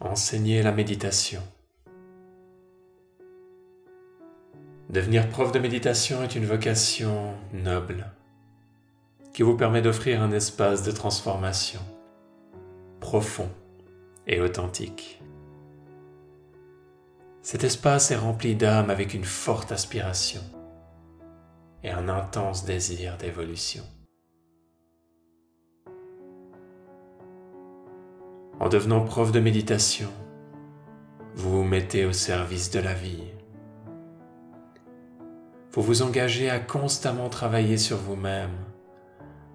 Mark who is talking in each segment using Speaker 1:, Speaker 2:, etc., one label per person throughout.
Speaker 1: Enseigner la méditation. Devenir prof de méditation est une vocation noble qui vous permet d'offrir un espace de transformation profond et authentique. Cet espace est rempli d'âme avec une forte aspiration et un intense désir d'évolution. En devenant prof de méditation, vous vous mettez au service de la vie. Vous vous engagez à constamment travailler sur vous-même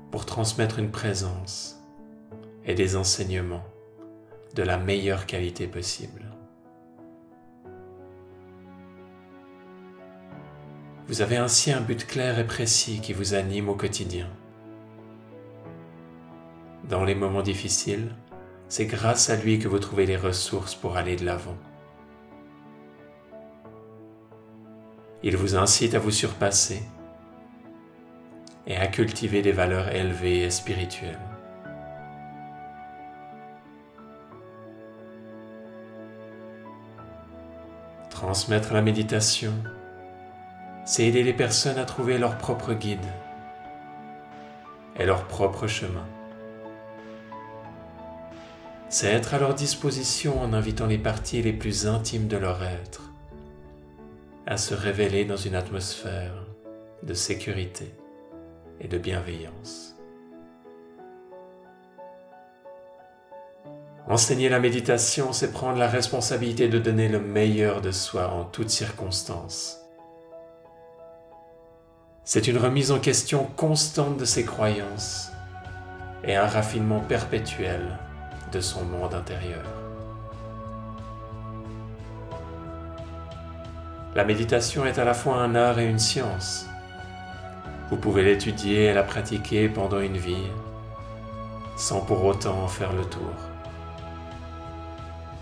Speaker 1: pour transmettre une présence et des enseignements de la meilleure qualité possible. Vous avez ainsi un but clair et précis qui vous anime au quotidien. Dans les moments difficiles, c'est grâce à lui que vous trouvez les ressources pour aller de l'avant. Il vous incite à vous surpasser et à cultiver des valeurs élevées et spirituelles. Transmettre la méditation, c'est aider les personnes à trouver leur propre guide et leur propre chemin c'est être à leur disposition en invitant les parties les plus intimes de leur être à se révéler dans une atmosphère de sécurité et de bienveillance. Enseigner la méditation, c'est prendre la responsabilité de donner le meilleur de soi en toutes circonstances. C'est une remise en question constante de ses croyances et un raffinement perpétuel de son monde intérieur. La méditation est à la fois un art et une science. Vous pouvez l'étudier et la pratiquer pendant une vie sans pour autant en faire le tour.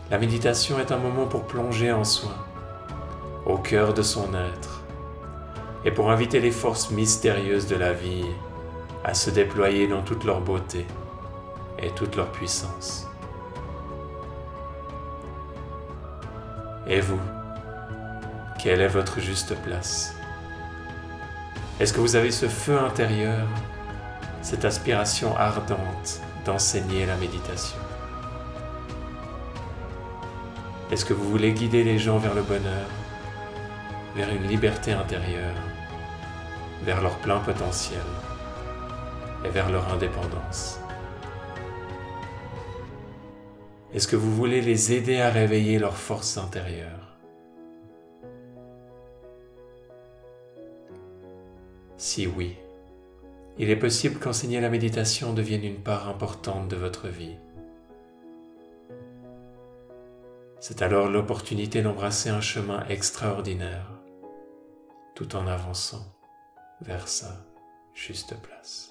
Speaker 1: La méditation est un moment pour plonger en soi, au cœur de son être, et pour inviter les forces mystérieuses de la vie à se déployer dans toute leur beauté et toute leur puissance. Et vous, quelle est votre juste place? Est-ce que vous avez ce feu intérieur, cette aspiration ardente d'enseigner la méditation? Est-ce que vous voulez guider les gens vers le bonheur, vers une liberté intérieure, vers leur plein potentiel et vers leur indépendance? Est-ce que vous voulez les aider à réveiller leur force intérieure Si oui, il est possible qu'enseigner la méditation devienne une part importante de votre vie. C'est alors l'opportunité d'embrasser un chemin extraordinaire tout en avançant vers sa juste place.